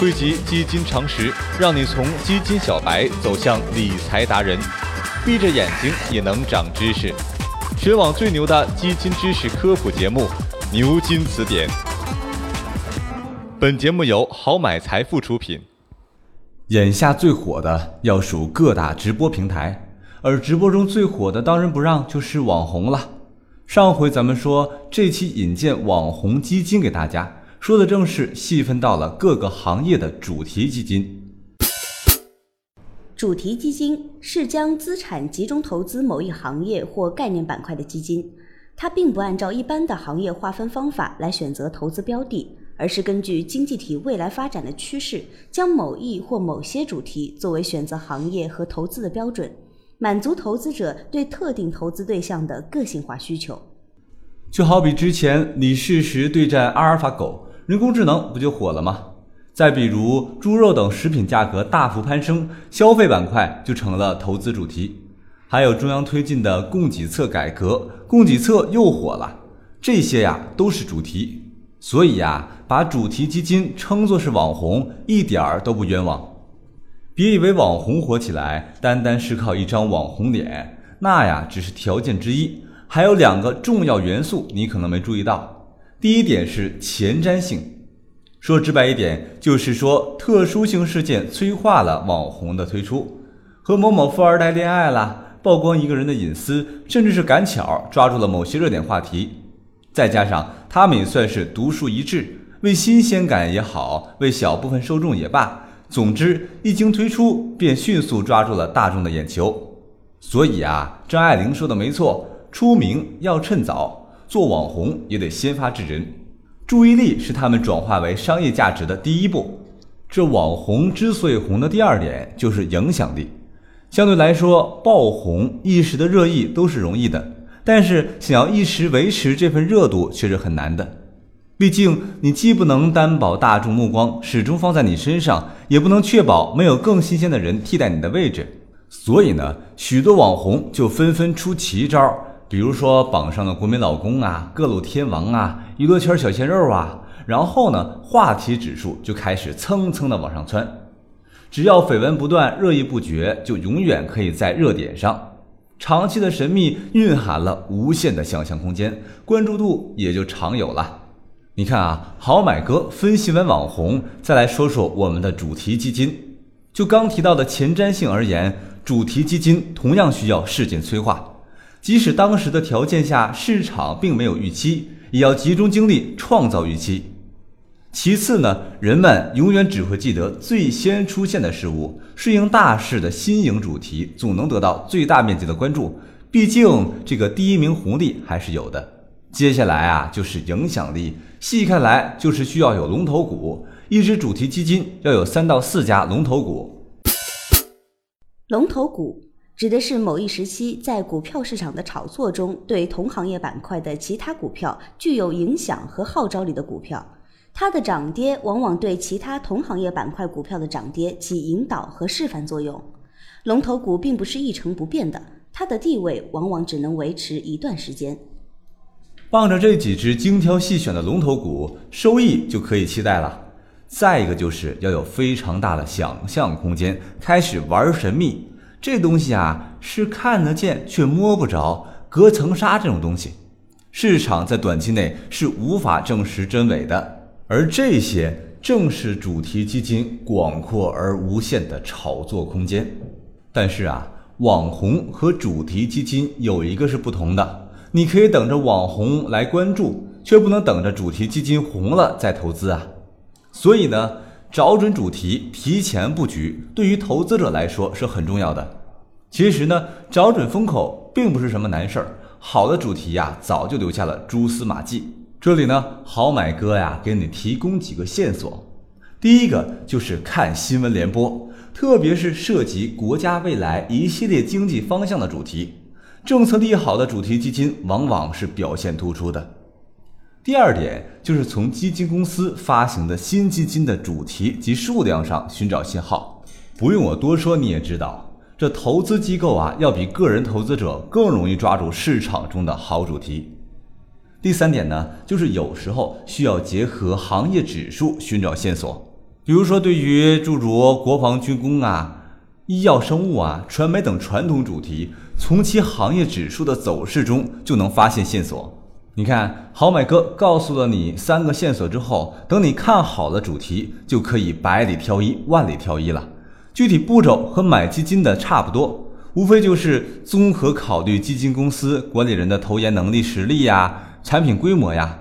汇集基金常识，让你从基金小白走向理财达人，闭着眼睛也能长知识。全网最牛的基金知识科普节目《牛津词典》。本节目由好买财富出品。眼下最火的要数各大直播平台，而直播中最火的当仁不让就是网红了。上回咱们说这期引荐网红基金给大家。说的正是细分到了各个行业的主题基金。主题基金是将资产集中投资某一行业或概念板块的基金，它并不按照一般的行业划分方法来选择投资标的，而是根据经济体未来发展的趋势，将某一或某些主题作为选择行业和投资的标准，满足投资者对特定投资对象的个性化需求。就好比之前李世石对战阿尔法狗。人工智能不就火了吗？再比如猪肉等食品价格大幅攀升，消费板块就成了投资主题。还有中央推进的供给侧改革，供给侧又火了。这些呀都是主题，所以呀，把主题基金称作是网红，一点儿都不冤枉。别以为网红火起来，单单是靠一张网红脸，那呀只是条件之一，还有两个重要元素，你可能没注意到。第一点是前瞻性，说直白一点，就是说特殊性事件催化了网红的推出，和某某富二代恋爱了，曝光一个人的隐私，甚至是赶巧抓住了某些热点话题，再加上他们也算是独树一帜，为新鲜感也好，为小部分受众也罢，总之一经推出便迅速抓住了大众的眼球。所以啊，张爱玲说的没错，出名要趁早。做网红也得先发制人，注意力是他们转化为商业价值的第一步。这网红之所以红的第二点就是影响力。相对来说，爆红一时的热议都是容易的，但是想要一时维持这份热度却是很难的。毕竟你既不能担保大众目光始终放在你身上，也不能确保没有更新鲜的人替代你的位置。所以呢，许多网红就纷纷出奇招。比如说榜上的国民老公啊，各路天王啊，娱乐圈小鲜肉啊，然后呢，话题指数就开始蹭蹭的往上窜。只要绯闻不断，热议不绝，就永远可以在热点上。长期的神秘蕴含了无限的想象空间，关注度也就常有了。你看啊，好买哥分析完网红，再来说说我们的主题基金。就刚提到的前瞻性而言，主题基金同样需要事件催化。即使当时的条件下市场并没有预期，也要集中精力创造预期。其次呢，人们永远只会记得最先出现的事物，顺应大势的新颖主题总能得到最大面积的关注。毕竟这个第一名红利还是有的。接下来啊，就是影响力。细看来，就是需要有龙头股。一只主题基金要有三到四家龙头股。龙头股。指的是某一时期在股票市场的炒作中，对同行业板块的其他股票具有影响和号召力的股票，它的涨跌往往对其他同行业板块股票的涨跌起引导和示范作用。龙头股并不是一成不变的，它的地位往往只能维持一段时间。傍着这几只精挑细选的龙头股，收益就可以期待了。再一个就是要有非常大的想象空间，开始玩神秘。这东西啊，是看得见却摸不着，隔层纱这种东西，市场在短期内是无法证实真伪的。而这些正是主题基金广阔而无限的炒作空间。但是啊，网红和主题基金有一个是不同的，你可以等着网红来关注，却不能等着主题基金红了再投资啊。所以呢。找准主题，提前布局，对于投资者来说是很重要的。其实呢，找准风口并不是什么难事儿。好的主题呀，早就留下了蛛丝马迹。这里呢，好买哥呀，给你提供几个线索。第一个就是看新闻联播，特别是涉及国家未来一系列经济方向的主题，政策利好的主题基金往往是表现突出的。第二点就是从基金公司发行的新基金的主题及数量上寻找信号。不用我多说，你也知道，这投资机构啊，要比个人投资者更容易抓住市场中的好主题。第三点呢，就是有时候需要结合行业指数寻找线索。比如说，对于诸如国防军工啊、医药生物啊、传媒等传统主题，从其行业指数的走势中就能发现线索。你看，好买哥告诉了你三个线索之后，等你看好了主题，就可以百里挑一、万里挑一了。具体步骤和买基金的差不多，无非就是综合考虑基金公司管理人的投研能力、实力呀、产品规模呀。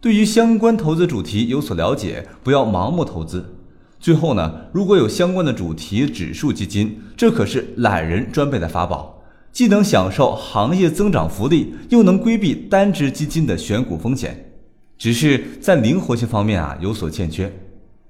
对于相关投资主题有所了解，不要盲目投资。最后呢，如果有相关的主题指数基金，这可是懒人专备的法宝，既能享受行业增长福利，又能规避单只基金的选股风险。只是在灵活性方面啊有所欠缺。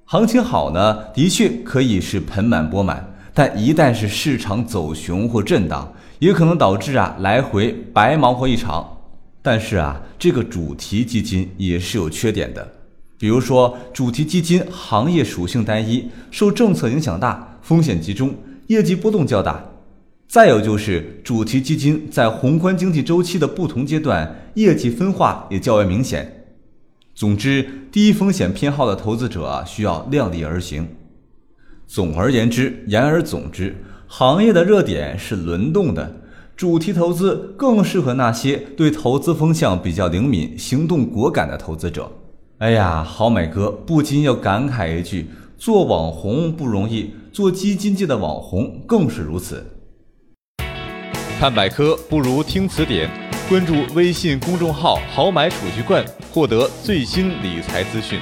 行情好呢，的确可以是盆满钵满，但一旦是市场走熊或震荡，也可能导致啊来回白忙活一场。但是啊，这个主题基金也是有缺点的，比如说主题基金行业属性单一，受政策影响大，风险集中，业绩波动较大。再有就是主题基金在宏观经济周期的不同阶段，业绩分化也较为明显。总之，低风险偏好的投资者啊，需要量力而行。总而言之，言而总之，行业的热点是轮动的。主题投资更适合那些对投资风向比较灵敏、行动果敢的投资者。哎呀，好买哥不禁要感慨一句：做网红不容易，做基金界的网红更是如此。看百科不如听词典，关注微信公众号“好买储蓄罐”，获得最新理财资讯。